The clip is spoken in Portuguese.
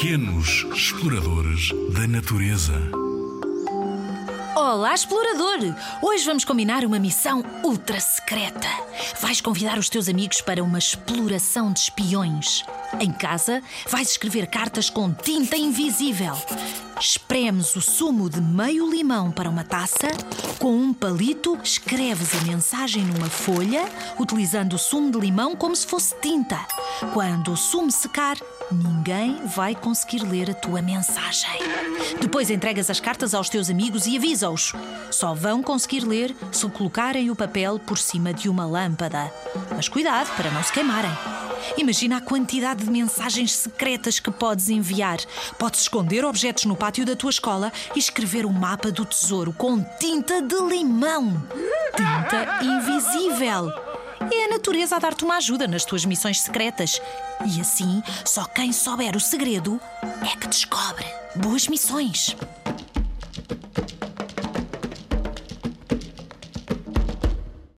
Pequenos exploradores da natureza. Olá, explorador! Hoje vamos combinar uma missão ultra secreta. Vais convidar os teus amigos para uma exploração de espiões. Em casa, vais escrever cartas com tinta invisível. Espremes o sumo de meio limão para uma taça. Com um palito, escreves a mensagem numa folha, utilizando o sumo de limão como se fosse tinta. Quando o sumo secar, ninguém vai conseguir ler a tua mensagem. Depois entregas as cartas aos teus amigos e avisa-os. Só vão conseguir ler se colocarem o papel por cima de uma lâmpada. Mas cuidado para não se queimarem. Imagina a quantidade de mensagens secretas que podes enviar. Podes esconder objetos no pátio da tua escola e escrever o um mapa do tesouro com tinta de limão. Tinta invisível. É a natureza a dar-te uma ajuda nas tuas missões secretas. E assim, só quem souber o segredo é que descobre. Boas missões!